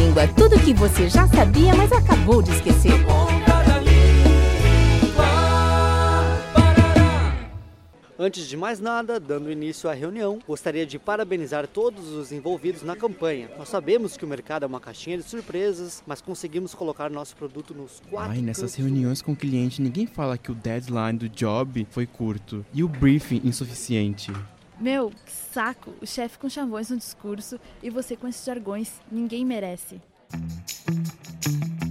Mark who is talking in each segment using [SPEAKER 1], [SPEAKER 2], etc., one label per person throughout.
[SPEAKER 1] Língua. Tudo que você já sabia, mas acabou de esquecer.
[SPEAKER 2] Antes de mais nada, dando início à reunião, gostaria de parabenizar todos os envolvidos na campanha. Nós sabemos que o mercado é uma caixinha de surpresas, mas conseguimos colocar nosso produto nos quatro.
[SPEAKER 3] Ai, nessas reuniões com o cliente, ninguém fala que o deadline do job foi curto e o briefing insuficiente.
[SPEAKER 4] Meu, que saco! O chefe com chavões no discurso e você com esses jargões. Ninguém merece.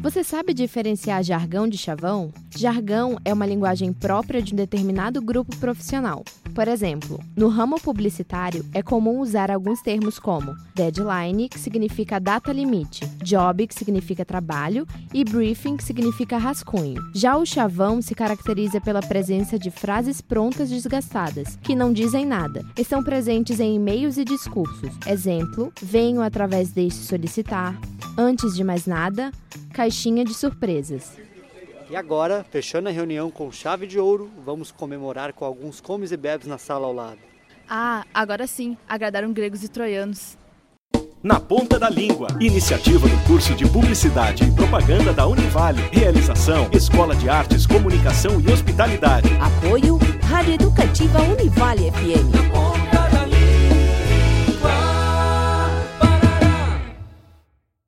[SPEAKER 5] Você sabe diferenciar jargão de chavão? Jargão é uma linguagem própria de um determinado grupo profissional. Por exemplo, no ramo publicitário é comum usar alguns termos como deadline, que significa data limite, job, que significa trabalho, e briefing, que significa rascunho. Já o chavão se caracteriza pela presença de frases prontas desgastadas, que não dizem nada. Estão presentes em e-mails e discursos. Exemplo: venho através deste solicitar. Antes de mais nada, caixinha de surpresas.
[SPEAKER 2] E agora, fechando a reunião com chave de ouro, vamos comemorar com alguns comes e bebes na sala ao lado.
[SPEAKER 4] Ah, agora sim, agradaram gregos e troianos.
[SPEAKER 6] Na Ponta da Língua. Iniciativa do curso de Publicidade e Propaganda da Univale. Realização: Escola de Artes, Comunicação e Hospitalidade.
[SPEAKER 1] Apoio Rádio Educativa Univale FM.